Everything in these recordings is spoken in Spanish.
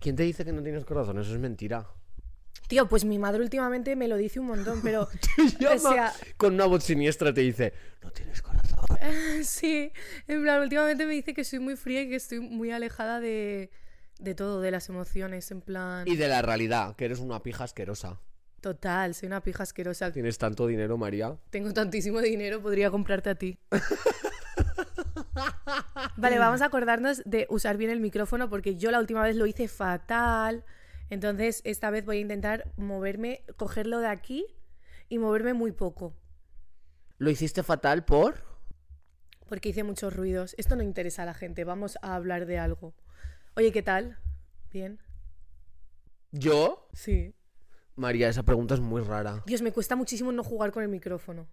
¿Quién te dice que no tienes corazón? Eso es mentira. Tío, pues mi madre últimamente me lo dice un montón, pero. Te llama o sea, con una voz siniestra te dice, no tienes corazón. sí, en plan, últimamente me dice que soy muy fría y que estoy muy alejada de, de todo, de las emociones, en plan. Y de la realidad, que eres una pija asquerosa. Total, soy una pija asquerosa. Tienes tanto dinero, María. Tengo tantísimo dinero, podría comprarte a ti. Vale, vamos a acordarnos de usar bien el micrófono porque yo la última vez lo hice fatal. Entonces, esta vez voy a intentar moverme, cogerlo de aquí y moverme muy poco. ¿Lo hiciste fatal por? Porque hice muchos ruidos. Esto no interesa a la gente. Vamos a hablar de algo. Oye, ¿qué tal? ¿Bien? ¿Yo? Sí. María, esa pregunta es muy rara. Dios, me cuesta muchísimo no jugar con el micrófono.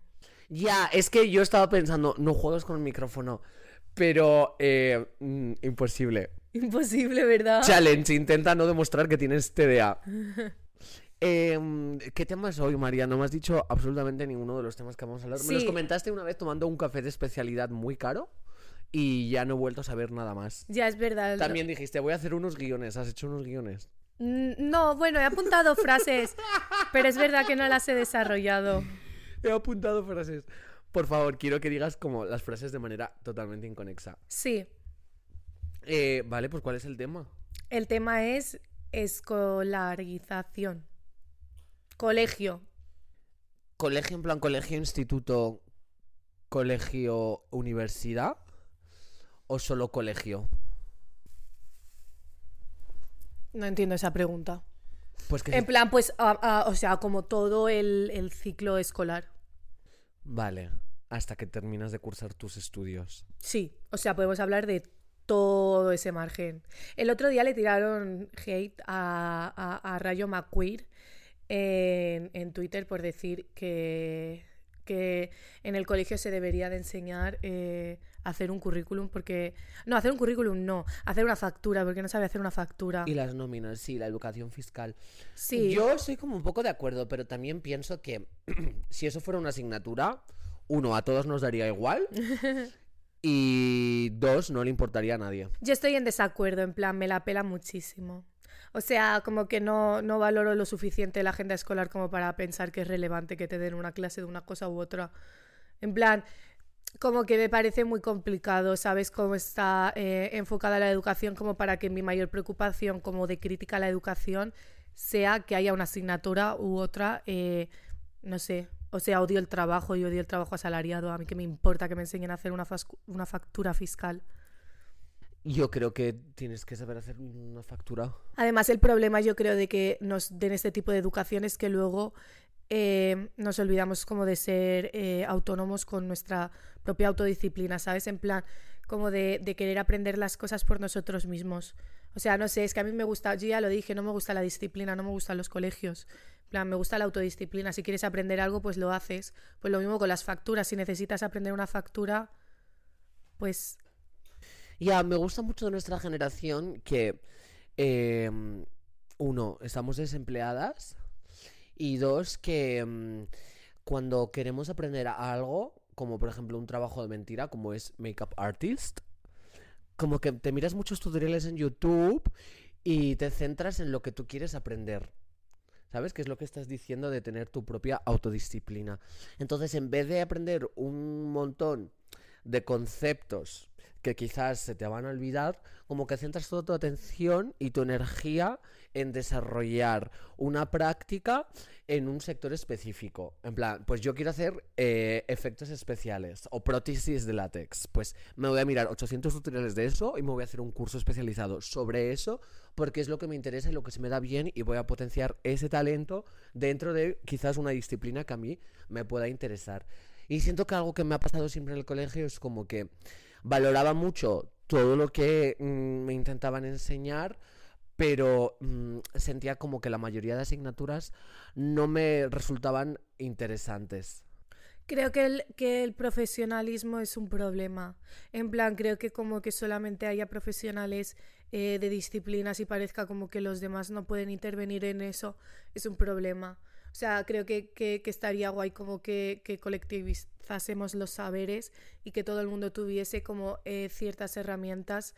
Ya, es que yo estaba pensando, no juegas con el micrófono, pero eh, mm, imposible. Imposible, ¿verdad? Challenge, intenta no demostrar que tienes TDA. Em, ¿Qué tema es hoy, María? No me has dicho absolutamente ninguno de los temas que vamos a hablar. Me los comentaste una vez tomando un café de especialidad muy caro y ya no he vuelto a saber nada más. Ya, es verdad. También dijiste, voy a hacer unos guiones. ¿Has hecho unos guiones? Mm, No, bueno, he apuntado frases, pero es verdad que no las he desarrollado. He apuntado frases. Por favor, quiero que digas como las frases de manera totalmente inconexa. Sí, Eh, vale, pues ¿cuál es el tema? el tema es escolarización. Colegio. ¿Colegio en plan colegio, instituto, colegio, universidad? ¿O solo colegio? No entiendo esa pregunta. Pues que En plan, pues, a- a- o sea, como todo el, el ciclo escolar. Vale, hasta que terminas de cursar tus estudios. Sí, o sea, podemos hablar de todo ese margen. El otro día le tiraron hate a, a- a Rayo McQueer en, en Twitter por decir que, que en el colegio se debería de enseñar eh, hacer un currículum porque... No, hacer un currículum no, hacer una factura porque no sabe hacer una factura. Y las nóminas, sí, la educación fiscal. Sí, Yo estoy como un poco de acuerdo, pero también pienso que si eso fuera una asignatura, uno, a todos nos daría igual. y dos, no le importaría a nadie. Yo estoy en desacuerdo, en plan, me la pela muchísimo. O sea, como que no, no valoro lo suficiente la agenda escolar como para pensar que es relevante que te den una clase de una cosa u otra. En plan, como que me parece muy complicado, ¿sabes? Cómo está eh, enfocada la educación como para que mi mayor preocupación como de crítica a la educación sea que haya una asignatura u otra, eh, no sé. O sea, odio el trabajo y odio el trabajo asalariado. A mí que me importa que me enseñen a hacer una, una factura fiscal. Yo creo que tienes que saber hacer una factura. Además, el problema yo creo de que nos den este tipo de educación es que luego eh, nos olvidamos como de ser eh, autónomos con nuestra propia autodisciplina, ¿sabes? En plan, como de, de querer aprender las cosas por nosotros mismos. O sea, no sé, es que a mí me gusta, yo ya lo dije, no me gusta la disciplina, no me gustan los colegios. Me gusta la autodisciplina. Si quieres aprender algo, pues lo haces. Pues lo mismo con las facturas. Si necesitas aprender una factura, pues Ya, me gusta mucho de nuestra generación que, eh, uno, estamos desempleadas y dos, que mm, cuando queremos aprender algo, como por ejemplo un trabajo de mentira, como es Makeup Artist, como que te miras muchos tutoriales en YouTube y te centras en lo que tú quieres aprender. ¿Sabes? Que es lo que estás diciendo de tener tu propia autodisciplina. Entonces, en vez de aprender un montón de conceptos que quizás se te van a olvidar, como que centras toda tu atención y tu energía en desarrollar una práctica en un sector específico. En plan, pues yo quiero hacer eh, efectos especiales o prótesis de látex. Pues me voy a mirar 800 tutoriales de eso y me voy a hacer un curso especializado sobre eso porque es lo que me interesa y lo que se me da bien y voy a potenciar ese talento dentro de quizás una disciplina que a mí me pueda interesar. Y siento que algo que me ha pasado siempre en el colegio es como que valoraba mucho todo lo que mm, me intentaban enseñar, pero mm, sentía como que la mayoría de asignaturas no me resultaban interesantes. Creo que el, que el profesionalismo es un problema. En plan, creo que como que solamente haya profesionales eh, de disciplinas y parezca como que los demás no pueden intervenir en eso, es un problema. O sea, creo que, que, estaría guay como que, que colectivizásemos los saberes y que todo el mundo tuviese como eh, ciertas herramientas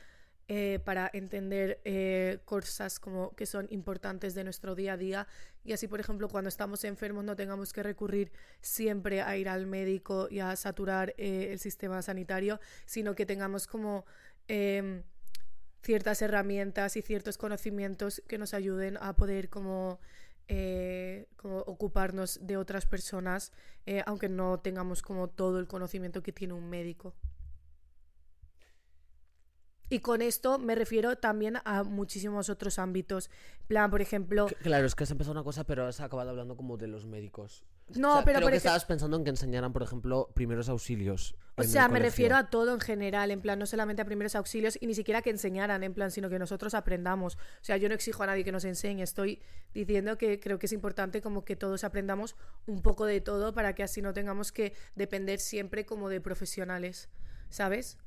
eh, para entender eh, cosas como que son importantes de nuestro día a día y así por ejemplo cuando estamos enfermos no tengamos que recurrir siempre a ir al médico y a saturar eh, el sistema sanitario sino que tengamos como em, ciertas herramientas y ciertos conocimientos que nos ayuden a poder como ocuparnos de otras personas, aunque no tengamos como todo el conocimiento que tiene un médico. Y con esto me refiero también a muchísimos otros ámbitos. plan, por ejemplo. Claro, es que has empezado una cosa, pero has acabado hablando como de los médicos. No, pero creo que estabas pensando en que enseñaran, por ejemplo, primeros auxilios. O sea, me refiero a todo en general, en plan, no solamente a primeros auxilios y ni siquiera que enseñaran, en plan, sino que nosotros aprendamos. O sea, yo no exijo a nadie que nos enseñe, estoy diciendo que creo que es importante como que todos aprendamos un poco de todo para que así no tengamos que depender siempre como de profesionales, ¿sabes?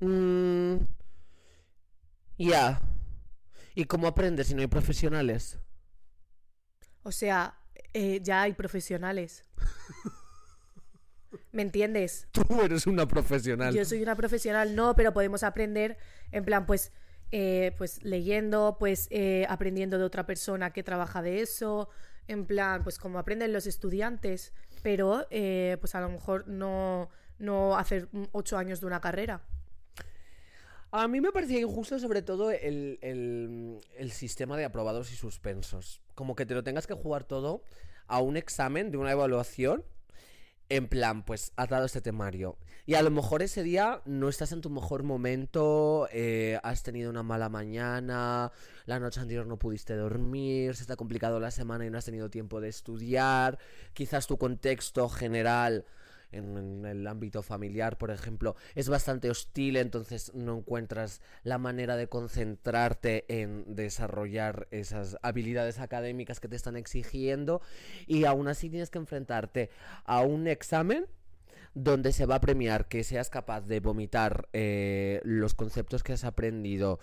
Mm, ya. ¿Y cómo aprendes si no hay profesionales? O sea, eh, ya hay profesionales. ¿Me entiendes? Tú eres una profesional. Yo soy una profesional, no, pero podemos aprender en plan, pues, eh, pues leyendo, pues eh, aprendiendo de otra persona que trabaja de eso, en plan, pues como aprenden los estudiantes, pero pues a lo mejor no, no hacer ocho años de una carrera. A mí me parecía injusto sobre todo el, sistema de aprobados y suspensos. Como que te lo tengas que jugar todo a un examen de una evaluación. En plan, pues has dado este temario. Y a lo mejor ese día no estás en tu mejor momento, eh, has tenido una mala mañana, la noche anterior no pudiste dormir, se te ha complicado la semana y no has tenido tiempo de estudiar, quizás tu contexto general en, el ámbito familiar, por ejemplo, es bastante hostil, entonces no encuentras la manera de concentrarte en desarrollar esas habilidades académicas que te están exigiendo y aún así tienes que enfrentarte a un examen donde se va a premiar que seas capaz de vomitar eh, los conceptos que has aprendido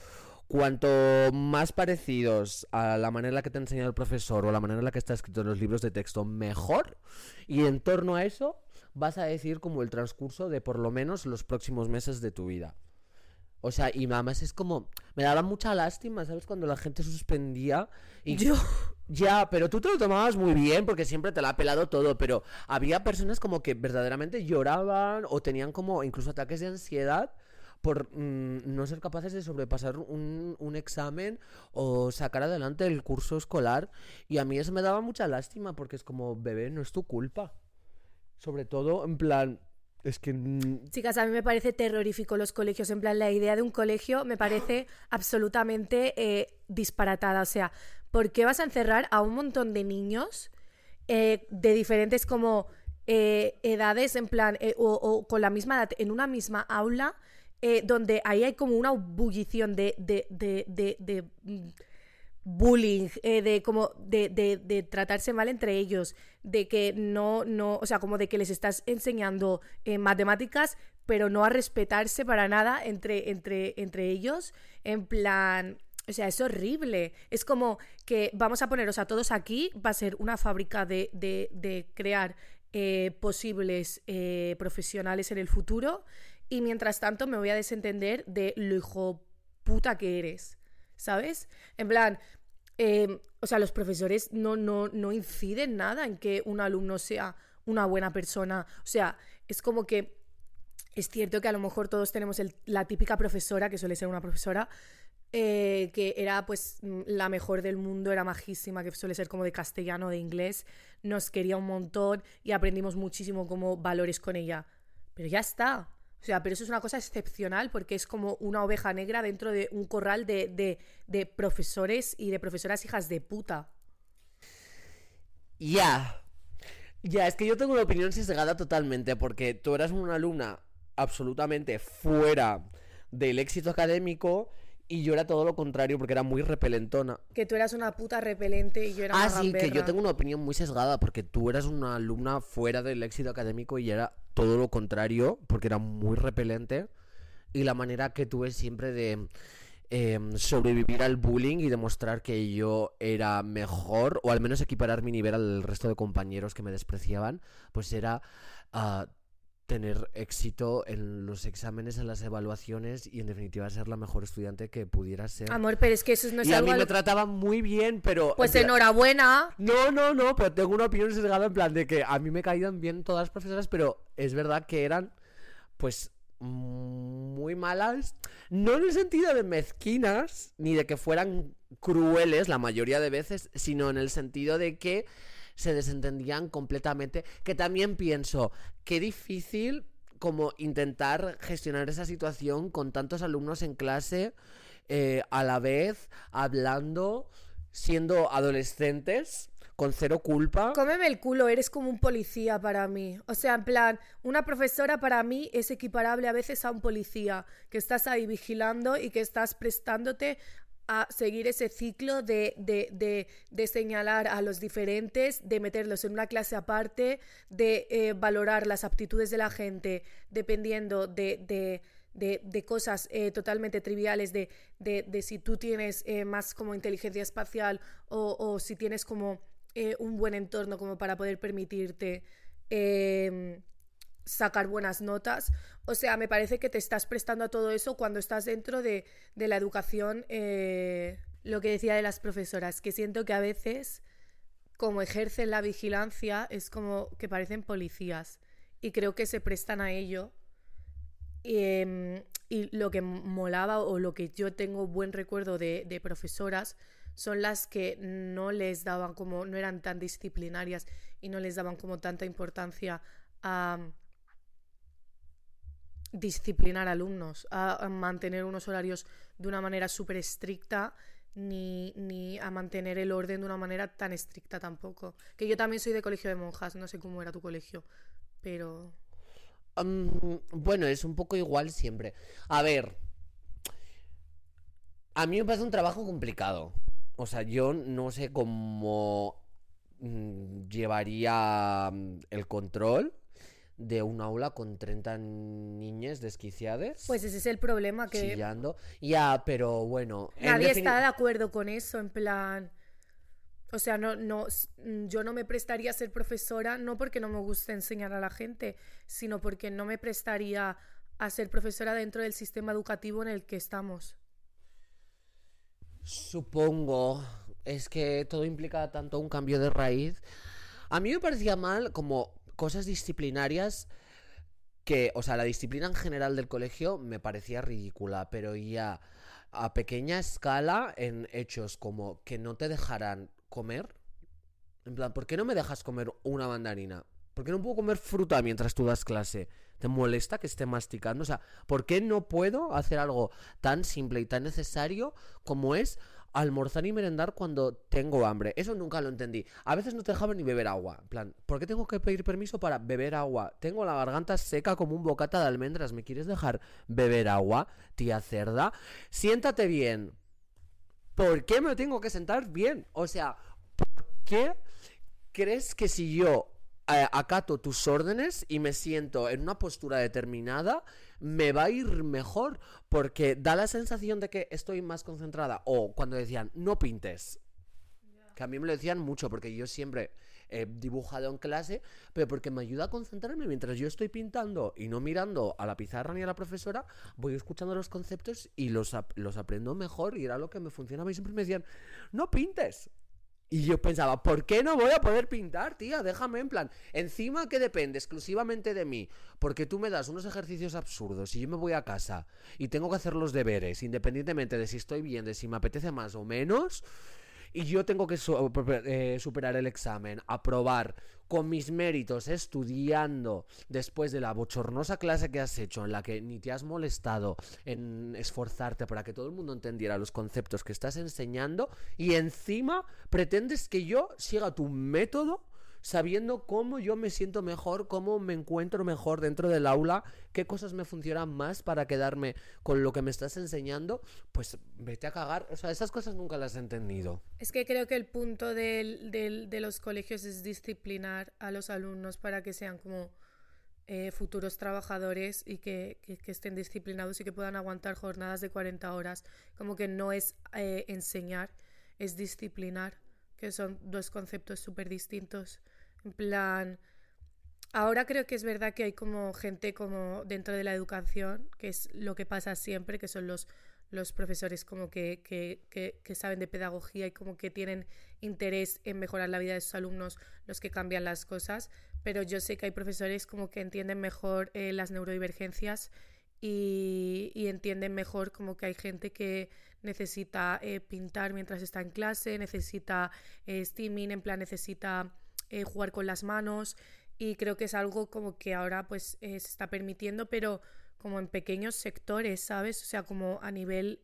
cuanto más parecidos a la manera en la que te ha enseñado el profesor o la manera en la que está escrito en los libros de texto, mejor. Y en torno a eso, vas a decir como el transcurso de por lo menos los próximos meses de tu vida. O sea, y además es como. Me daba mucha lástima, ¿sabes? Cuando la gente suspendía. Y yo. Ya, pero tú te lo tomabas muy bien porque siempre te la ha pelado todo. Pero había personas como que verdaderamente lloraban o tenían como incluso ataques de ansiedad por mm, no ser capaces de sobrepasar un, un, examen o sacar adelante el curso escolar. Y a mí eso me daba mucha lástima porque es como, bebé, no es tu culpa. Sobre todo, en plan, es que... Chicas, a mí me parece terrorífico los colegios. En plan, la idea de un colegio me parece absolutamente eh, disparatada. O sea, ¿por qué vas a encerrar a un montón de niños eh, de diferentes como eh, edades, en plan, o, con la misma edad, en una misma aula, donde ahí hay como una bullición de, de, de mm, bullying, eh, de como de, de, tratarse mal entre ellos, de que no, no, o sea, como de que les estás enseñando eh, matemáticas, pero no a respetarse para nada entre, entre, entre ellos, en plan, o sea, es horrible. Es como que vamos a poneros a todos aquí, va a ser una fábrica de, de, de crear eh, posibles profesionales en el futuro, y mientras tanto me voy a desentender de lo hijo puta que eres. ¿Sabes? En plan, Em, o sea, los profesores no, no, no inciden nada en que un alumno sea una buena persona. O sea, es como que es cierto que a lo mejor todos tenemos la típica profesora, que suele ser una profesora, eh, que era pues mm, la mejor del mundo, era majísima, que suele ser como de castellano, de inglés, nos quería un montón y aprendimos muchísimo como valores con ella. Pero ya está. O sea, pero eso es una cosa excepcional porque es como una oveja negra dentro de un corral de, de- profesores y de profesoras hijas de puta. Ya. Ya, es que yo tengo una opinión sesgada totalmente, porque tú eras una alumna absolutamente fuera del éxito académico y yo era todo lo contrario, porque era muy repelentona. Que tú eras una puta repelente y yo era Ah, una sí, que yo tengo una opinión muy sesgada, porque tú eras una alumna fuera del éxito académico y era todo lo contrario, porque era muy repelente. Y la manera que tuve siempre de em, sobrevivir al bullying y demostrar que yo era mejor, o al menos equiparar mi nivel al resto de compañeros que me despreciaban, pues era ah, tener éxito en los exámenes, en las evaluaciones y en definitiva ser la mejor estudiante que pudiera ser. Amor, pero es que eso no es y a mí me lo- trataban muy bien, pero... Pues en enhorabuena. no, no, no, pero tengo una opinión sesgada en plan de que a mí me caían bien todas las profesoras, pero es verdad que eran, pues, muy malas. No en el sentido de mezquinas, ni de que fueran crueles la mayoría de veces, sino en el sentido de que se desentendían completamente. Que también pienso, qué difícil como intentar gestionar esa situación con tantos alumnos en clase eh, a la vez, hablando, siendo adolescentes, con cero culpa. Cómeme el culo, eres como un policía para mí. O sea, en plan, una profesora para mí es equiparable a veces a un policía, que estás ahí vigilando y que estás prestándote a seguir ese ciclo de, de, de, de señalar a los diferentes, de meterlos en una clase aparte, de eh, valorar las aptitudes de la gente dependiendo de, cosas eh, totalmente triviales, de, si tú tienes eh, más como inteligencia espacial o, o si tienes como un buen entorno como para poder permitirte em, sacar buenas notas. O sea, me parece que te estás prestando a todo eso cuando estás dentro de, de la educación, eh, lo que decía de las profesoras, que siento que a veces, como ejercen la vigilancia, es como que parecen policías y creo que se prestan a ello. Y, em, y lo que molaba o lo que yo tengo buen recuerdo de, de profesoras son las que no les daban como, no eran tan disciplinarias y no les daban como tanta importancia a disciplinar alumnos, a, mantener unos horarios de una manera súper estricta, ni, ni a mantener el orden de una manera tan estricta tampoco. Que yo también soy de colegio de monjas, no sé cómo era tu colegio, pero... Bueno, es un poco igual siempre. A ver, a mí me parece un trabajo complicado. O sea, yo no sé cómo mm, llevaría mm, el control de un aula con 30 niñas desquiciadas. Pues ese es el problema, que chillando. Ya, pero bueno. en nadie defini- está de acuerdo con eso, en plan... O sea, no, no, mm, yo no me prestaría a ser profesora, no porque no me guste enseñar a la gente, sino porque no me prestaría a ser profesora dentro del sistema educativo en el que estamos. Supongo. Es que todo implica tanto un cambio de raíz. A mí me parecía mal como cosas disciplinarias que, o sea, la disciplina en general del colegio me parecía ridícula, pero ya a pequeña escala en hechos como que no te dejarán comer. En plan, ¿por qué no me dejas comer una mandarina? ¿Por qué no puedo comer fruta mientras tú das clase? ¿Te molesta que esté masticando? O sea, ¿por qué no puedo hacer algo tan simple y tan necesario como es almorzar y merendar cuando tengo hambre? Eso nunca lo entendí. A veces no te dejaban ni beber agua. En plan, ¿por qué tengo que pedir permiso para beber agua? Tengo la garganta seca como un bocata de almendras. ¿Me quieres dejar beber agua, tía cerda? Siéntate bien. ¿Por qué me tengo que sentar bien? O sea, ¿por qué crees que si yo eh, acato tus órdenes y me siento en una postura determinada, me va a ir mejor? Porque da la sensación de que estoy más concentrada. O cuando decían, no pintes. Que a mí me lo decían mucho, porque yo siempre he dibujado en clase, pero porque me ayuda a concentrarme mientras yo estoy pintando y no mirando a la pizarra ni a la profesora, voy escuchando los conceptos y los, ap- los aprendo mejor y era lo que me funcionaba. Y siempre me decían, no pintes. Y yo pensaba, ¿por qué no voy a poder pintar, tía? Déjame en plan. Encima que depende exclusivamente de mí. Porque tú me das unos ejercicios absurdos y yo me voy a casa y tengo que hacer los deberes, independientemente de si estoy bien, de si me apetece más o menos. Y yo tengo que su- eh, superar el examen, aprobar con mis méritos, estudiando después de la bochornosa clase que has hecho, en la que ni te has molestado en esforzarte para que todo el mundo entendiera los conceptos que estás enseñando, y encima pretendes que yo siga tu método sabiendo cómo yo me siento mejor, cómo me encuentro mejor dentro del aula, qué cosas me funcionan más para quedarme con lo que me estás enseñando, pues vete a cagar. O sea, esas cosas nunca las he entendido. Es que creo que el punto del- de los colegios es disciplinar a los alumnos para que sean como eh, futuros trabajadores y que estén disciplinados y que puedan aguantar jornadas de 40 horas. Como que no es eh, enseñar, es disciplinar, que son dos conceptos súper distintos. En plan, ahora creo que es verdad que hay como gente como dentro de la educación, que es lo que pasa siempre, que son los los profesores como que, que, que, saben de pedagogía y como que tienen interés en mejorar la vida de sus alumnos, los que cambian las cosas, pero yo sé que hay profesores como que entienden mejor eh, las neurodivergencias y, entienden mejor como que hay gente que necesita eh, pintar mientras está en clase, necesita eh, steaming, en plan necesita eh, jugar con las manos y creo que es algo como que ahora pues eh, se está permitiendo, pero como en pequeños sectores, ¿sabes? O sea, como a nivel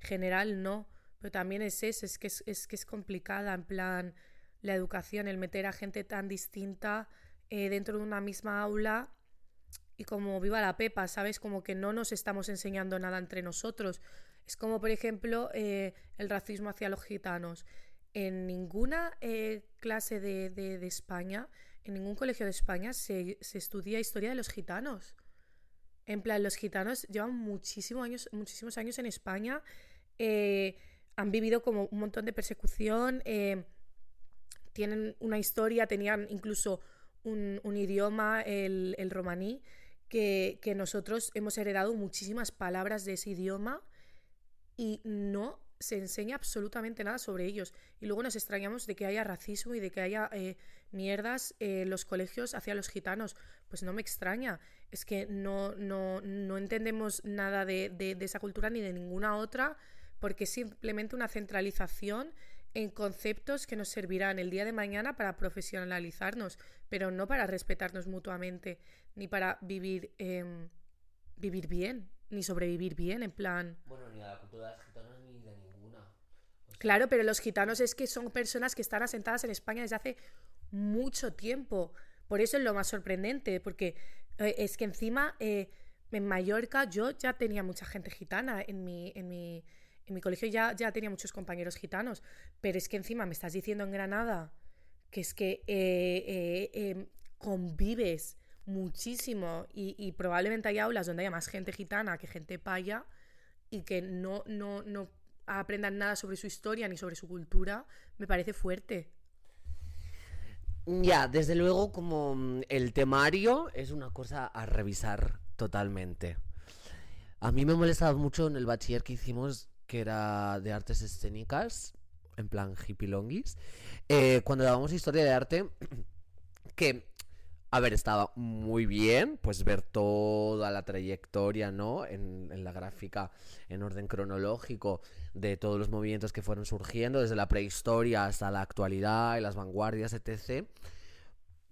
general no, pero también es eso, es que es, es que es complicada, en plan, la educación, el meter a gente tan distinta dentro de una misma aula y como viva la pepa, ¿sabes? Como que no nos estamos enseñando nada entre nosotros. Es como, por ejemplo, eh, el racismo hacia los gitanos. En ninguna eh, clase de, de, de, España, en ningún colegio de España se, se estudia historia de los gitanos. En plan, los gitanos llevan muchísimos años, muchísimos años en España, eh, han vivido como un montón de persecución, tienen una historia, tenían incluso un, un idioma, el, el romaní, que, nosotros hemos heredado muchísimas palabras de ese idioma y no se enseña absolutamente nada sobre ellos. Y luego nos extrañamos de que haya racismo y de que haya eh, mierdas en eh, los colegios hacia los gitanos. Pues no me extraña. Es que no, no, no entendemos nada de, de, de esa cultura ni de ninguna otra, porque es simplemente una centralización en conceptos que nos servirán el día de mañana para profesionalizarnos, pero no para respetarnos mutuamente, ni para vivir, eh, vivir bien, ni sobrevivir bien, en plan... Bueno, ni a la cultura de las gitanas ni de ninguna. O sea, Claro, pero los gitanos es que son personas que están asentadas en España desde hace mucho tiempo. Por eso es lo más sorprendente, porque eh, es que encima eh, en Mallorca yo ya tenía mucha gente gitana en mi, en mi, en mi colegio ya, ya tenía muchos compañeros gitanos, pero es que encima me estás diciendo en Granada que es que eh, eh, eh, convives muchísimo y, y, probablemente hay aulas donde haya más gente gitana que gente paya y que no, no, no aprendan nada sobre su historia ni sobre su cultura, me parece fuerte. Ya, desde luego como mm, el temario es una cosa a revisar totalmente. A mí me molestaba mucho en el bachiller que hicimos, que era de artes escénicas, en plan hippie longuis, eh, cuando dábamos historia de arte, que, a ver, estaba muy bien, pues ver toda la trayectoria, ¿no? En la gráfica, en orden cronológico, de todos los movimientos que fueron surgiendo, desde la prehistoria hasta la actualidad y las vanguardias, etc.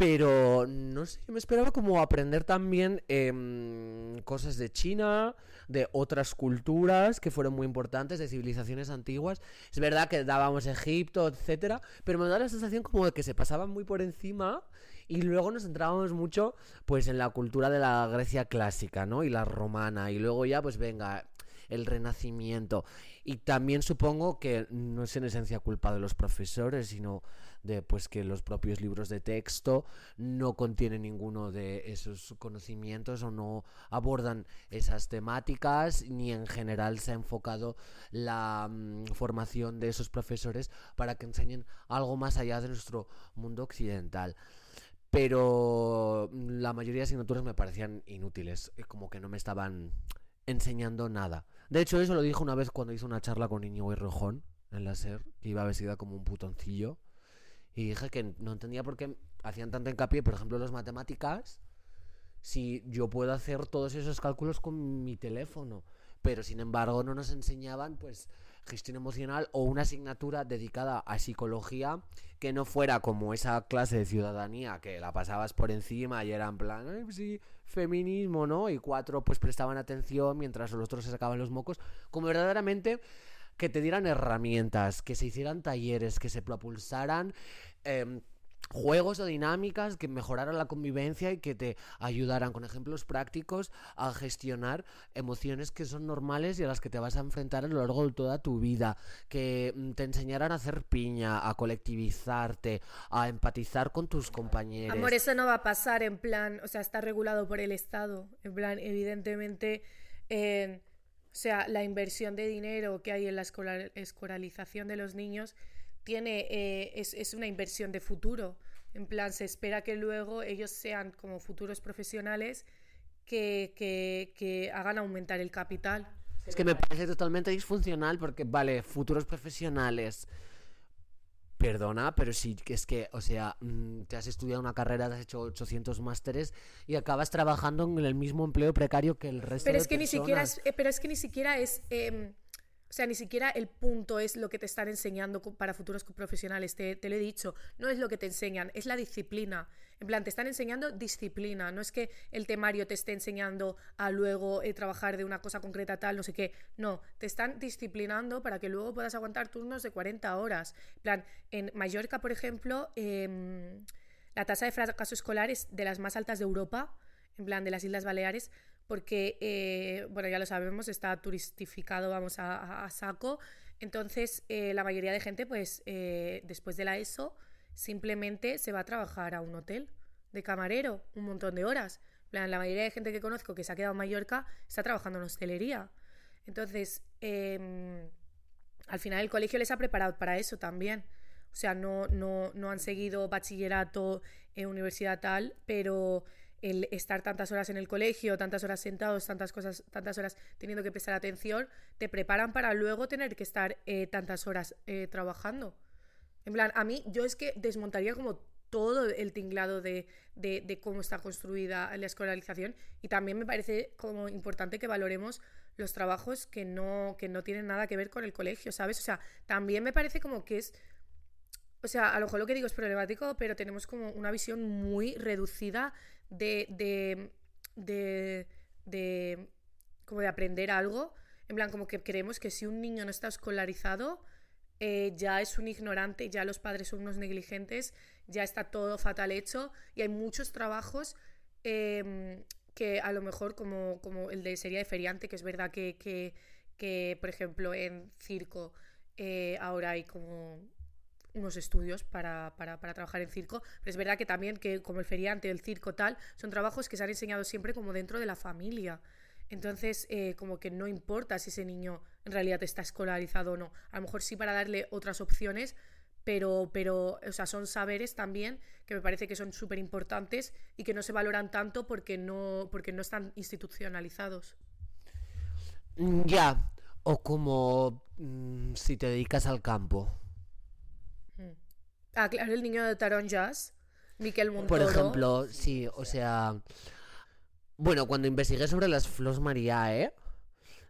Pero no sé, me esperaba como aprender también eh, cosas de China, de otras culturas que fueron muy importantes, de civilizaciones antiguas. Es verdad que dábamos Egipto, etcétera, pero me da la sensación como de que se pasaban muy por encima y luego nos centrábamos mucho pues en la cultura de la Grecia clásica, ¿no? Y la romana y luego ya pues venga el renacimiento y también supongo que no es en esencia culpa de los profesores, sino de pues que los propios libros de texto no contienen ninguno de esos conocimientos o no abordan esas temáticas ni en general se ha enfocado la um, formación de esos profesores para que enseñen algo más allá de nuestro mundo occidental pero la mayoría de asignaturas me parecían inútiles, como que no me estaban enseñando nada. De hecho, eso lo dijo una vez cuando hice una charla con Íñigo y Rojón en la SER, que iba vestida como un putoncillo. Y dije que no entendía por qué hacían tanto hincapié, por ejemplo, las matemáticas, si yo puedo hacer todos esos cálculos con mi teléfono. Pero sin embargo no nos enseñaban pues gestión emocional o una asignatura dedicada a psicología que no fuera como esa clase de ciudadanía que la pasabas por encima y era en plan, sí, feminismo, ¿no? Y cuatro pues prestaban atención mientras los otros se sacaban los mocos, como verdaderamente que te dieran herramientas, que se hicieran talleres, que se propulsaran em, juegos o dinámicas que mejoraran la convivencia y que te ayudaran con ejemplos prácticos a gestionar emociones que son normales y a las que te vas a enfrentar a lo largo de toda tu vida, que mm, te enseñaran a hacer piña, a colectivizarte, a empatizar con tus compañeros. Amor, eso no va a pasar en plan, o sea, está regulado por el Estado. En plan, evidentemente, eh, o sea, la inversión de dinero que hay en la escolar- escolarización de los niños tiene, eh, es, es una inversión de futuro. En plan, se espera que luego ellos sean como futuros profesionales que, que, que hagan aumentar el capital. Es que me parece totalmente disfuncional porque, vale, futuros profesionales. Perdona, pero sí que es que, o sea, mm, te has estudiado una carrera, te has hecho 800 másteres y acabas trabajando en el mismo empleo precario que el resto Pero de es que ni siquiera personas. es, eh, pero es que ni siquiera es, em, o sea, ni siquiera el punto es lo que te están enseñando para futuros profesionales. Te, te lo he dicho, no es lo que te enseñan, es la disciplina. En plan, te están enseñando disciplina. No es que el temario te esté enseñando a luego eh, trabajar de una cosa concreta tal, no sé qué. No, te están disciplinando para que luego puedas aguantar turnos de 40 horas. En plan, en Mallorca, por ejemplo, em, la tasa de fracaso escolar es de las más altas de Europa, en plan de las Islas Baleares, porque, eh, bueno, ya lo sabemos, está turistificado, vamos, a, a- saco. Entonces, eh, la mayoría de gente, pues, después de la ESO, simplemente se va a trabajar a un hotel de camarero un montón de horas. En plan, la mayoría de gente que conozco que se ha quedado en Mallorca está trabajando en hostelería. Entonces, em, al final el colegio les ha preparado para eso también. O sea, no, no, no han seguido bachillerato, eh, universidad tal, pero el estar tantas horas en el colegio, tantas horas sentados, tantas cosas, tantas horas teniendo que prestar atención, te preparan para luego tener que estar eh, tantas horas eh, trabajando. En plan, a mí, yo es que desmontaría como todo el tinglado de, de, cómo está construida la escolarización y también me parece como importante que valoremos los trabajos que no, que no tienen nada que ver con el colegio, ¿sabes? O sea, también me parece como que es o sea, a lo mejor lo que digo es problemático, pero tenemos como una visión muy reducida de, de, de, de, como de aprender algo. En plan, como que creemos que si un niño no está escolarizado, eh, ya es un ignorante, ya los padres son unos negligentes, ya está todo fatal hecho y hay muchos trabajos em, que a lo mejor como, como el de sería de feriante, que es verdad que, que, que, por ejemplo, en circo eh, ahora hay como unos estudios para, para, para trabajar en circo, pero es verdad que también que como el feriante, el circo tal, son trabajos que se han enseñado siempre como dentro de la familia. Entonces, eh, como que no importa si ese niño en realidad está escolarizado o no. A lo mejor sí para darle otras opciones, pero, pero o sea, son saberes también que me parece que son súper importantes y que no se valoran tanto porque no, porque no están institucionalizados. Mm, Ya, o como mm, si te dedicas al campo. Ah, claro, el niño de Taron Jazz, Miquel Por Montoro. ejemplo, sí, o sea... Bueno, cuando investigué sobre las Flos Mariae,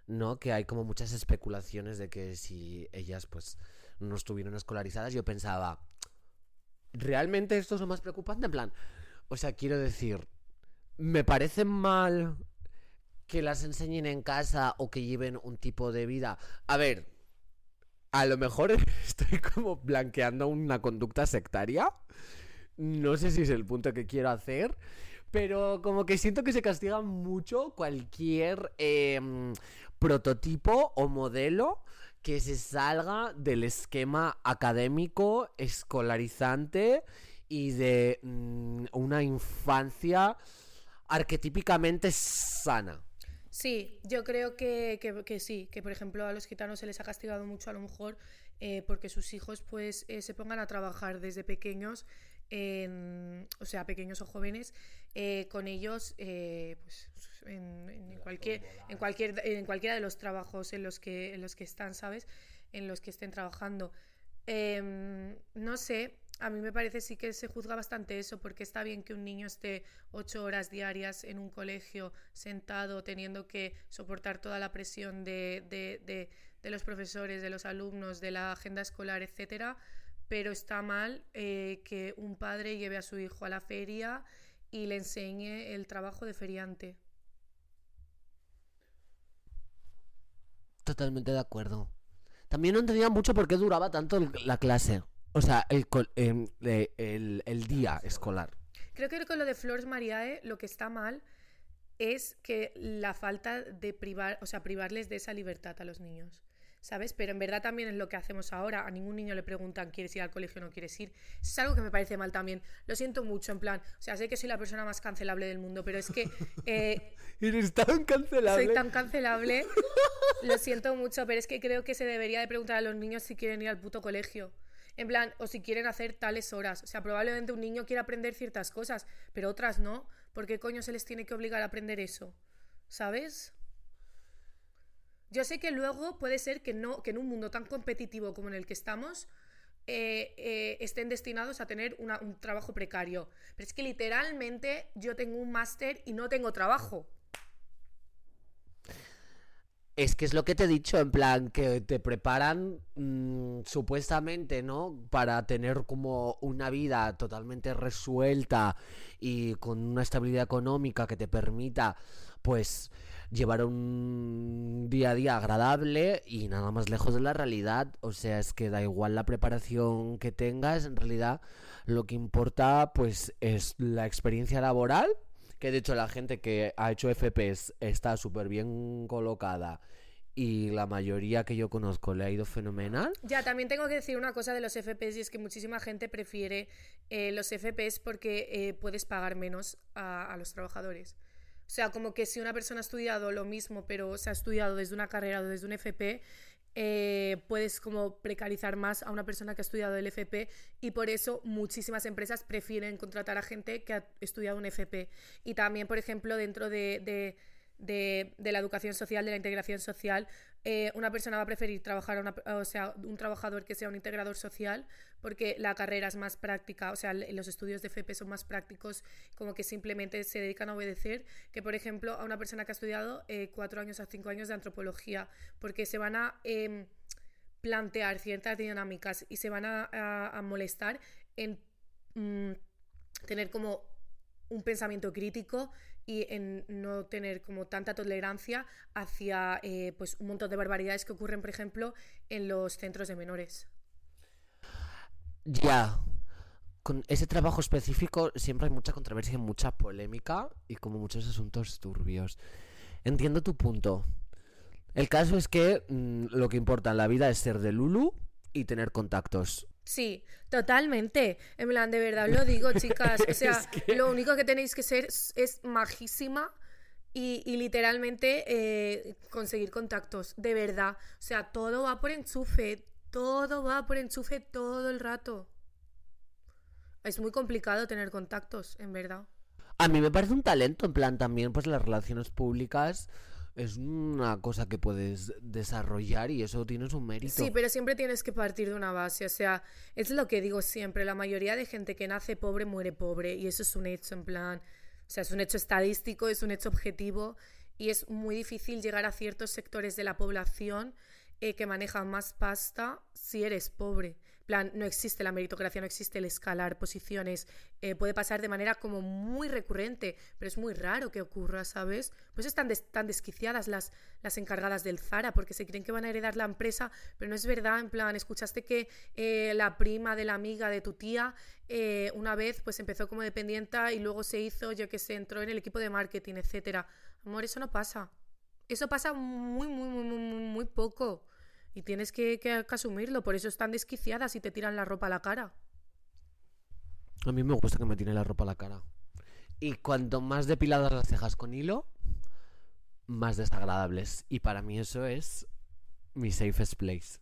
¿no? Que hay como muchas especulaciones de que si ellas pues no estuvieron escolarizadas, yo pensaba, ¿realmente esto es lo más preocupante? En plan, o sea, quiero decir, me parece mal que las enseñen en casa o que lleven un tipo de vida. A ver, a lo mejor estoy como blanqueando una conducta sectaria. No sé si es el punto que quiero hacer. Pero como que siento que se castiga mucho cualquier em, prototipo o modelo que se salga del esquema académico, escolarizante y de mm, una infancia arquetípicamente sana. Sí, yo creo que, que- sí, que por ejemplo a los gitanos se les ha castigado mucho a lo mejor eh, porque sus hijos pues eh, se pongan a trabajar desde pequeños, o sea, pequeños o jóvenes, eh, con ellos eh, pues, en, en cualquier, en, cualquier, en cualquiera de los trabajos en los que, en los que están, ¿sabes? En los que estén trabajando. Em, no sé, a mí me parece sí que se juzga bastante eso, porque está bien que un niño esté ocho horas diarias en un colegio sentado, teniendo que soportar toda la presión de, de, de, los profesores, de los alumnos, de la agenda escolar, etcétera, pero está mal eh, que un padre lleve a su hijo a la feria y le enseñe el trabajo de feriante. Totalmente de acuerdo. También no entendía mucho por qué duraba tanto la clase. O sea, el, em, el, el, día escolar. Creo que con lo de Flores Mariae lo que está mal es que la falta de privar, o sea, privarles de esa libertad a los niños. ¿Sabes? Pero en verdad también es lo que hacemos ahora. A ningún niño le preguntan, ¿quieres ir al colegio o no quieres ir? Es algo que me parece mal también. Lo siento mucho, en plan, o sea, sé que soy la persona más cancelable del mundo, pero es que... Eh, Eres tan cancelable. Soy tan cancelable. lo siento mucho, pero es que creo que se debería de preguntar a los niños si quieren ir al puto colegio. En plan, o si quieren hacer tales horas. O sea, probablemente un niño quiera aprender ciertas cosas, pero otras no. ¿Por qué coño se les tiene que obligar a aprender eso? ¿Sabes? Yo sé que luego puede ser que, no, que en un mundo tan competitivo como en el que estamos eh, eh, estén destinados a tener un trabajo precario. Pero es que literalmente yo tengo un máster y no tengo trabajo. Es que es lo que te he dicho, en plan, que te preparan mm, supuestamente, ¿no? Para tener como una vida totalmente resuelta y con una estabilidad económica que te permita, pues, llevar un día a día agradable y nada más lejos de la realidad. O sea, es que da igual la preparación que tengas, en realidad lo que importa pues es la experiencia laboral, que de hecho la gente que ha hecho FPS está súper bien colocada y la mayoría que yo conozco le ha ido fenomenal. Ya, también tengo que decir una cosa de los FPS y es que muchísima gente prefiere eh, los FPS porque eh, puedes pagar menos a los trabajadores. O sea, como que si una persona ha estudiado lo mismo, pero se ha estudiado desde una carrera o desde un FP, eh, puedes como precarizar más a una persona que ha estudiado el FP y por eso muchísimas empresas prefieren contratar a gente que ha estudiado un FP. Y también, por ejemplo, dentro de de, la educación social, de la integración social, eh, una persona va a preferir trabajar, o sea, un trabajador que sea un integrador social, porque la carrera es más práctica, o sea, los estudios de FP son más prácticos, como que simplemente se dedican a obedecer, que por ejemplo a una persona que ha estudiado eh, cuatro años a cinco años de antropología, porque se van a em, plantear ciertas dinámicas y se van a, molestar en mm, tener como un pensamiento crítico y en no tener como tanta tolerancia hacia eh, pues un montón de barbaridades que ocurren, por ejemplo, en los centros de menores. Ya. Con ese trabajo específico siempre hay mucha controversia, mucha polémica y como muchos asuntos turbios. Entiendo tu punto. El caso es que mm, lo que importa en la vida es ser de Lulu y tener contactos. Sí, totalmente. En plan, de verdad lo digo, chicas. O sea, lo único que tenéis que ser es, majísima y, literalmente eh, conseguir contactos. De verdad. O sea, todo va por enchufe. Todo va por enchufe todo el rato. Es muy complicado tener contactos, en verdad. A mí me parece un talento, en plan, también, pues las relaciones públicas es una cosa que puedes desarrollar y eso tienes un mérito. Sí, pero siempre tienes que partir de una base. O sea, es lo que digo siempre. La mayoría de gente que nace pobre muere pobre y eso es un hecho en plan. O sea, es un hecho estadístico, es un hecho objetivo y es muy difícil llegar a ciertos sectores de la población eh, que manejan más pasta si eres pobre no existe la meritocracia, no existe el escalar posiciones, eh, puede pasar de manera como muy recurrente, pero es muy raro que ocurra, ¿sabes? Pues están tan desquiciadas las, las encargadas del Zara porque se creen que van a heredar la empresa, pero no es verdad, en plan, escuchaste que eh, la prima de la amiga de tu tía eh, una vez pues empezó como dependienta y luego se hizo, yo que sé, entró en el equipo de marketing, etcétera. Amor, eso no pasa. Eso pasa muy, muy, muy, muy, muy poco. Y tienes que, asumirlo, por eso están desquiciadas y te tiran la ropa a la cara. A mí me gusta que me tiren la ropa a la cara. Y cuanto más depiladas las cejas con hilo, más desagradables. Y para mí eso es mi safest place.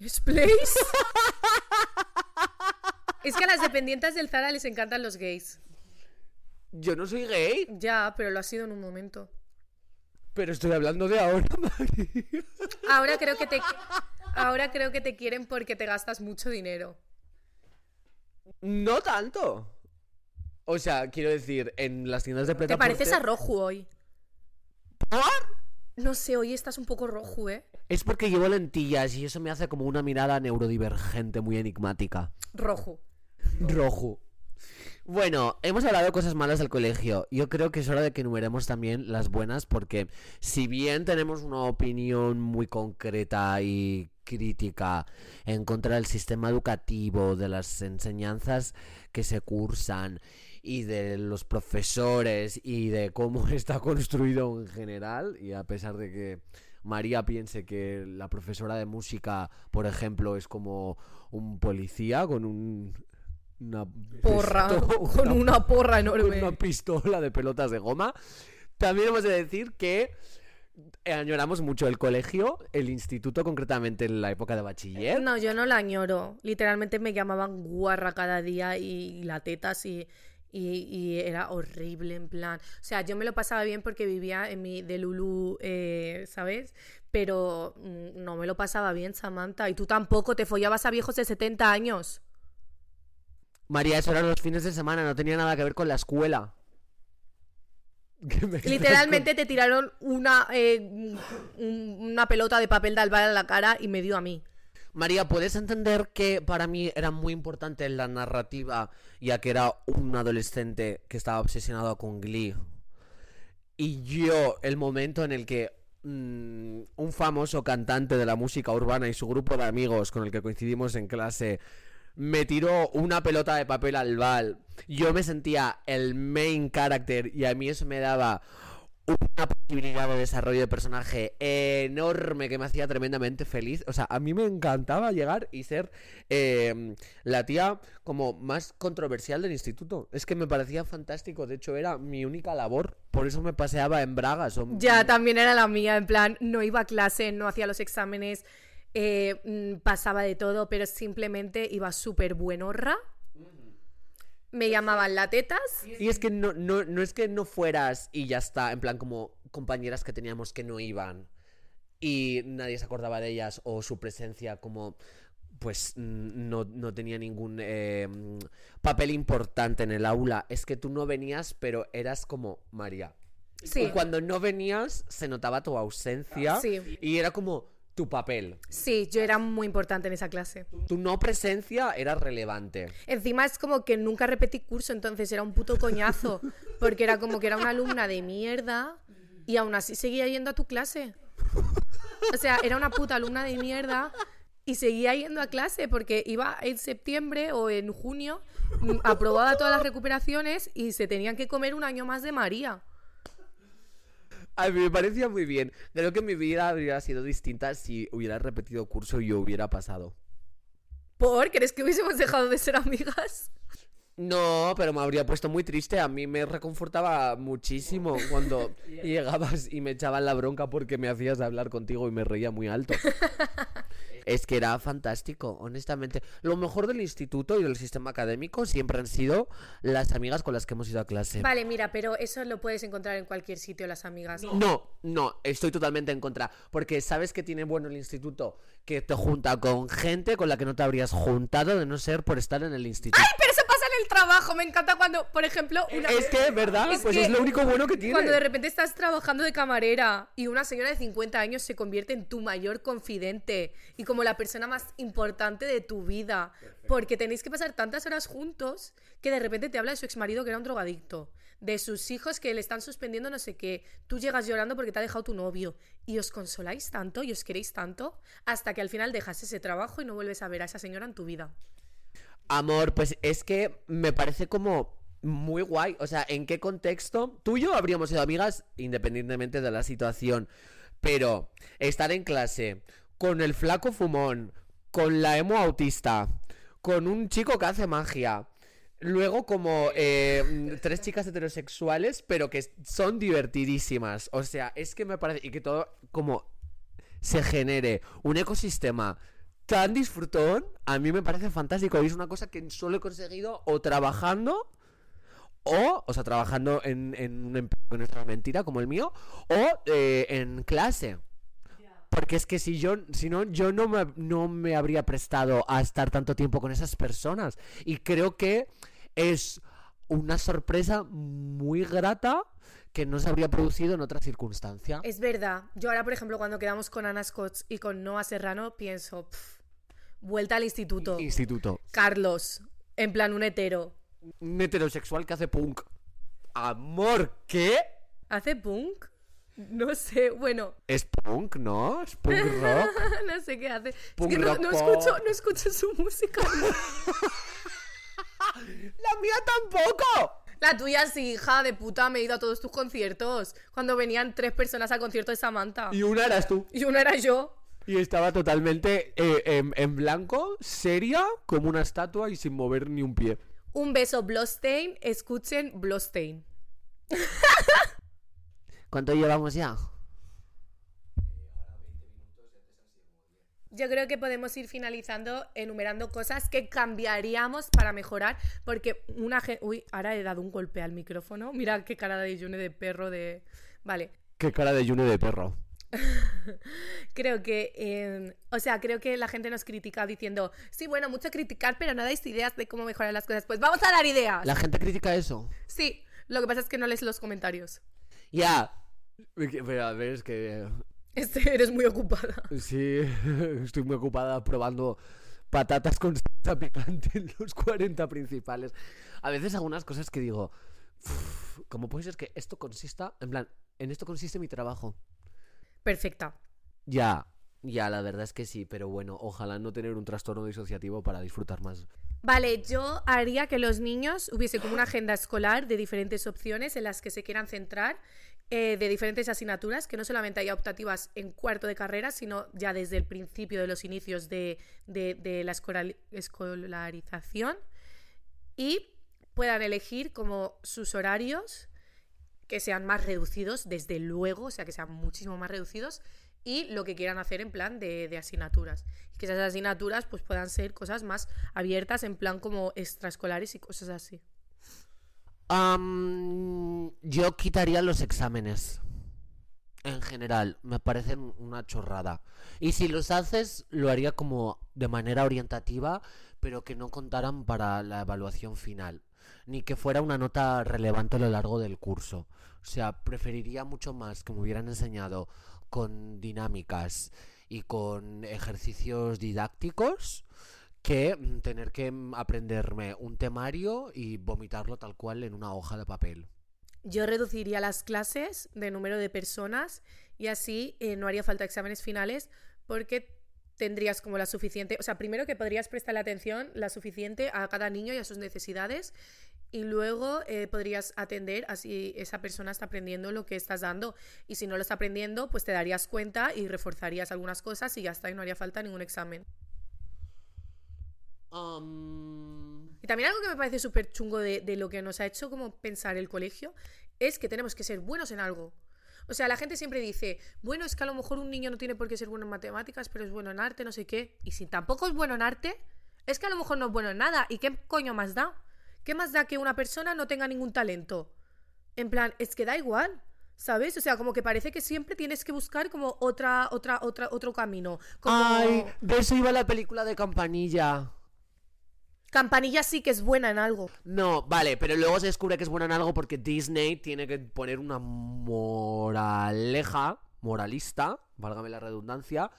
¿Es place? es que a las dependientes del Zara les encantan los gays. Yo no soy gay. Ya, pero lo ha sido en un momento. Pero estoy hablando de ahora, María. Ahora creo que te ahora creo que te quieren porque te gastas mucho dinero. No tanto. O sea, quiero decir, en las tiendas de Te preta pareces a Rojo hoy. No sé, hoy estás un poco rojo, ¿eh? Es porque llevo lentillas y eso me hace como una mirada neurodivergente muy enigmática. Rojo. Rojo. Bueno, hemos hablado cosas malas del colegio. Yo creo que es hora de que enumeremos también las buenas porque si bien tenemos una opinión muy concreta y crítica en contra del sistema educativo, de las enseñanzas que se cursan y de los profesores y de cómo está construido en general, y a pesar de que María piense que la profesora de música, por ejemplo, es como un policía con un una Porra. Con una porra con enorme. una pistola de pelotas de goma. También hemos de decir que eh, añoramos mucho el colegio, el instituto concretamente en la época de bachiller. No, yo no la añoro. Literalmente me llamaban guarra cada día y la tetas y, y, y era horrible en plan. O sea, yo me lo pasaba bien porque vivía en mi de Lulu, eh, ¿sabes? Pero mm, no me lo pasaba bien, Samantha. Y tú tampoco te follabas a viejos de 70 años. María, eso eran los fines de semana, no tenía nada que ver con la escuela. ¿Qué me estás Literalmente te tiraron una, eh, un- una pelota de papel de albal a la cara y me dio a mí. María, ¿puedes entender que para mí era muy importante la narrativa, ya que era un adolescente que estaba obsesionado con Glee? Y yo, el momento en el que mm, un famoso cantante de la música urbana y su grupo de amigos con el que coincidimos en clase me tiró una pelota de papel al bal, yo me sentía el main character y a mí eso me daba una posibilidad de desarrollo de personaje enorme que me hacía tremendamente feliz. O sea, a mí me encantaba llegar y ser eh, la tía como más controversial del instituto. Es que me parecía fantástico. De hecho, era mi única labor. Por eso me paseaba en bragas. Ya, también era la mía, en plan, no iba a clase, no hacía los exámenes, eh, mm, pasaba de todo, pero simplemente iba súper buenorra. Me llamaban la tetas. Y es que no, no, no es que no fueras y ya está, en plan como compañeras que teníamos que no iban y nadie se acordaba de ellas o su presencia como pues mm, no, no tenía ningún eh, mm, papel importante en el aula. Es que tú no venías, pero eras como María. Sí. Y cuando no venías se notaba tu ausencia Sí. y era como tu papel. Sí, yo era muy importante en esa clase. Tu no presencia era relevante. Encima es como que nunca repetí curso, entonces era un puto coñazo, porque era como que era una alumna de mierda y aún así seguía yendo a tu clase. O sea, era una puta alumna de mierda y seguía yendo a clase porque iba en septiembre o en junio, mm, aprobaba todas las recuperaciones y se tenían que comer un año más de María. A mí me parecía muy bien. Creo que mi vida habría sido distinta si hubiera repetido curso y yo hubiera pasado. ¿Por? ¿Crees que hubiésemos dejado de ser amigas? No, pero me habría puesto muy triste. A mí me reconfortaba muchísimo cuando llegabas y me echaban la bronca porque me hacías hablar contigo y me reía muy alto. Es que era fantástico, honestamente. Lo mejor del instituto y del sistema académico siempre han sido las amigas con las que hemos ido a clase. Vale, mira, pero eso lo puedes encontrar en cualquier sitio, las amigas. No, no, estoy totalmente en contra. Porque sabes que tiene bueno el instituto que te junta con gente con la que no te habrías juntado de no ser por estar en el instituto. Pero eso pasa el trabajo. Me encanta cuando, por ejemplo, una... Es que, ¿verdad? Es pues que es lo único bueno que tiene. Cuando de repente estás trabajando de camarera y una señora de 50 años se convierte en tu mayor confidente y como la persona más importante de tu vida, porque tenéis que pasar tantas horas juntos que de repente te habla de su exmarido que era un drogadicto, de sus hijos que le están suspendiendo no sé qué, tú llegas llorando porque te ha dejado tu novio y os consoláis tanto y os queréis tanto hasta que al final dejas ese trabajo y no vuelves a ver a esa señora en tu vida. Amor, pues es que me parece como muy guay. O sea, ¿en qué contexto? Tú y yo habríamos sido amigas independientemente de la situación. Pero estar en clase con el flaco fumón, con la emo autista, con un chico que hace magia. Luego como eh, tres chicas heterosexuales, pero que son divertidísimas. O sea, es que me parece... Y que todo como se genere un ecosistema tan disfrutón, a mí me parece fantástico. Y es una cosa que solo he conseguido o trabajando, o, o sea, trabajando en, en un empleo que no es una mentira como el mío, o eh, en clase. porque es que si yo, si no, yo no me, no me habría prestado a estar tanto tiempo con esas personas. Y creo que es una sorpresa muy grata que no se habría producido en otra circunstancia. Es verdad. Yo ahora, por ejemplo, cuando quedamos con Ana Scott y con Noah Serrano, pienso, "Pff, vuelta al instituto. Instituto. Carlos, en plan un hetero. Un heterosexual que hace punk. Amor, ¿qué? ¿Hace punk? No sé, bueno, Es punk, ¿no? Es punk rock. no sé qué hace. Punk es que no, escucho, no escucho su música. ¡La mía tampoco! La tuya sí, hija de puta, me he ido a todos tus conciertos. Cuando venían tres personas al concierto de Samantha. Y una eras tú. Y uno era yo. Y estaba totalmente eh, en, en blanco, seria, como una estatua y sin mover ni un pie. Un beso, Blostein. Escuchen Blostein. ¿Cuánto llevamos ya? Yo creo que podemos ir finalizando enumerando cosas que cambiaríamos para mejorar, porque una gente... Uy, ahora he dado un golpe al micrófono. Mira qué cara de June de perro de... Vale. Qué cara de June de perro. Creo que, eh, o sea, creo que la gente nos critica diciendo, sí, bueno, mucho criticar, pero no dais ideas de cómo mejorar las cosas. Pues vamos a dar ideas. La gente critica eso. Sí, lo que pasa es que no lees los comentarios. Ya. Pero a ver, es que... Este, eres muy ocupada. Sí, estoy muy ocupada probando patatas con salsa picante en los 40 principales. A veces algunas cosas que digo, "Uf, ¿cómo puede ser que esto consista, en plan, en esto consiste mi trabajo? Perfecta. Ya, ya, la verdad es que sí, pero bueno, ojalá no tener un trastorno disociativo para disfrutar más. Vale, yo haría que los niños hubiese como una agenda escolar de diferentes opciones en las que se quieran centrar, eh, de diferentes asignaturas, que no solamente haya optativas en cuarto de carrera, sino ya desde el principio de los inicios de, de- de la escolarización, y puedan elegir como sus horarios que sean más reducidos, desde luego, o sea, que sean muchísimo más reducidos, y lo que quieran hacer en plan de, de asignaturas. Y que esas asignaturas pues puedan ser cosas más abiertas, en plan como extraescolares y cosas así. Am, yo quitaría los exámenes. En general, me parecen una chorrada. Y si los haces, lo haría como de manera orientativa, pero que no contaran para la evaluación final. Ni que fuera una nota relevante a lo largo del curso. O sea, preferiría mucho más que me hubieran enseñado con dinámicas y con ejercicios didácticos que mm, tener que mm, aprenderme un temario y vomitarlo tal cual en una hoja de papel. Yo reduciría las clases de número de personas y así eh, no haría falta exámenes finales porque tendrías como la suficiente, o sea, primero que podrías prestarle atención la suficiente a cada niño y a sus necesidades y luego eh, podrías atender a si esa persona está aprendiendo lo que estás dando y si no lo está aprendiendo, pues te darías cuenta y reforzarías algunas cosas y ya está y no haría falta ningún examen. Y también algo que me parece súper chungo de, de lo que nos ha hecho como pensar el colegio es que tenemos que ser buenos en algo. O sea, la gente siempre dice, bueno, es que a lo mejor un niño no tiene por qué ser bueno en matemáticas, pero es bueno en arte, no sé qué. Y si tampoco es bueno en arte, es que a lo mejor no es bueno en nada. ¿Y qué coño más da? ¿Qué más da que una persona no tenga ningún talento? En plan, es que da igual. ¿Sabes? O sea, como que parece que siempre tienes que buscar como otra, otra, otra, otro camino. Ay, de eso iba la película de Campanilla. Campanilla sí que es buena en algo. No, vale, pero luego se descubre que es buena en algo porque Disney tiene que poner una moraleja, moralista, válgame la redundancia,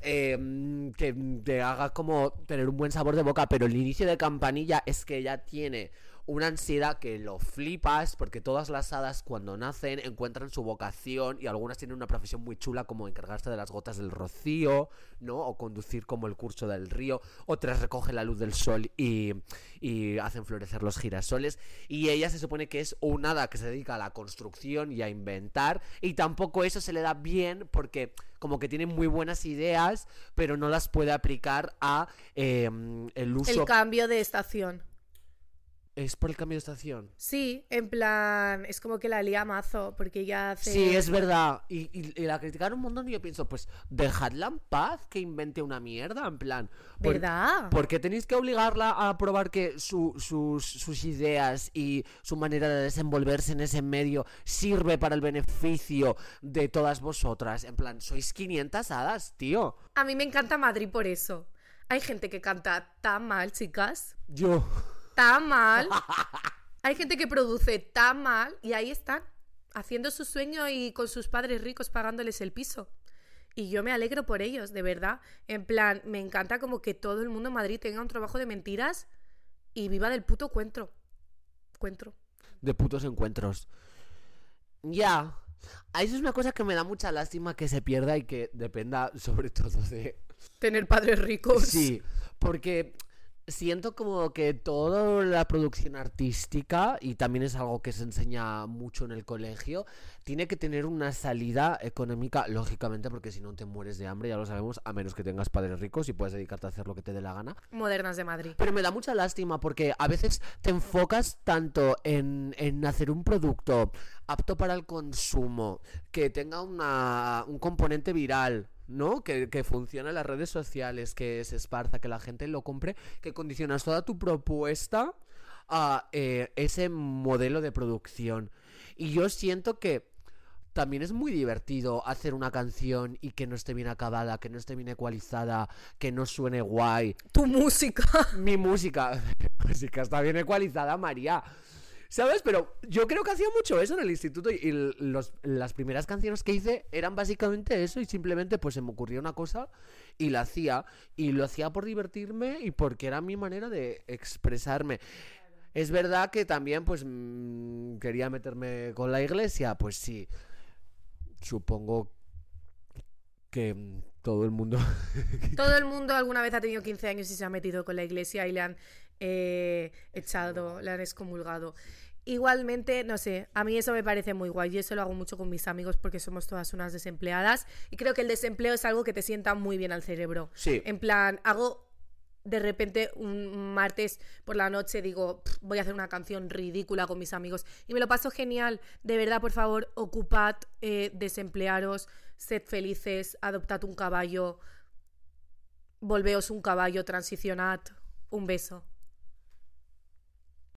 eh, que te haga como tener un buen sabor de boca, pero el inicio de Campanilla es que ella tiene una ansiedad que lo flipas porque todas las hadas cuando nacen encuentran su vocación y algunas tienen una profesión muy chula como encargarse de las gotas del rocío, ¿no? O conducir como el curso del río, otras recogen la luz del sol y, y hacen florecer los girasoles y ella se supone que es un hada que se dedica a la construcción y a inventar y tampoco eso se le da bien porque como que tiene muy buenas ideas pero no las puede aplicar a eh, el uso El cambio de estación. ¿Es por el cambio de estación? Sí, en plan, es como que la lía mazo, porque ella hace... Sí, es verdad. Y, y- y la criticaron un montón y yo pienso, pues dejadla en paz que invente una mierda, en plan. por- ¿Verdad? ¿Por qué tenéis que obligarla a probar que su- sus, sus ideas y su manera de desenvolverse en ese medio sirve para el beneficio de todas vosotras? En plan, sois 500 hadas, tío. A mí me encanta Madrid por eso. Hay gente que canta tan mal, chicas. Yo. Tan mal. Hay gente que produce tan mal y ahí están, haciendo su sueño y con sus padres ricos pagándoles el piso. Y yo me alegro por ellos, de verdad. En plan, me encanta como que todo el mundo en Madrid tenga un trabajo de mentiras y viva del puto. Cuento. de putos encuentros. Ya. A Eso es una cosa que me da mucha lástima que se pierda y que dependa sobre todo de... Tener padres ricos. Sí, porque siento como que toda la producción artística, y también es algo que se enseña mucho en el colegio, tiene que tener una salida económica, lógicamente, porque si no te mueres de hambre, ya lo sabemos, a menos que tengas padres ricos y puedes dedicarte a hacer lo que te dé la gana. Modernas de Madrid. Pero me da mucha lástima porque a veces te enfocas tanto en, en hacer un producto apto para el consumo, que tenga una, un componente viral, ¿no? Que, que funcione en las redes sociales, que se esparza, que la gente lo compre, que condicionas toda tu propuesta a eh, ese modelo de producción. Y yo siento que también es muy divertido hacer una canción y que no esté bien acabada, que no esté bien ecualizada, que no suene guay Tu música. mi música, mi música está bien ecualizada, María. ¿Sabes? Pero yo creo que hacía mucho eso en el instituto y, y los- las primeras canciones que hice eran básicamente eso y simplemente pues se me ocurría una cosa y la hacía y lo hacía por divertirme y porque era mi manera de expresarme. Es verdad que también pues mm, quería meterme con la iglesia, pues sí. Supongo que mm, todo el mundo Todo el mundo alguna vez ha tenido 15 años y se ha metido con la iglesia y le han eh, echado, le han excomulgado. Igualmente, no sé, a mí eso me parece muy guay. Yo eso lo hago mucho con mis amigos porque somos todas unas desempleadas y creo que el desempleo es algo que te sienta muy bien al cerebro. Sí. En plan, hago de repente un martes por la noche digo, "Pff, voy a hacer una canción ridícula con mis amigos y me lo paso genial. De verdad, por favor, ocupad, eh, desemplearos, sed felices, adoptad un caballo, volveos un caballo, transicionad. Un beso.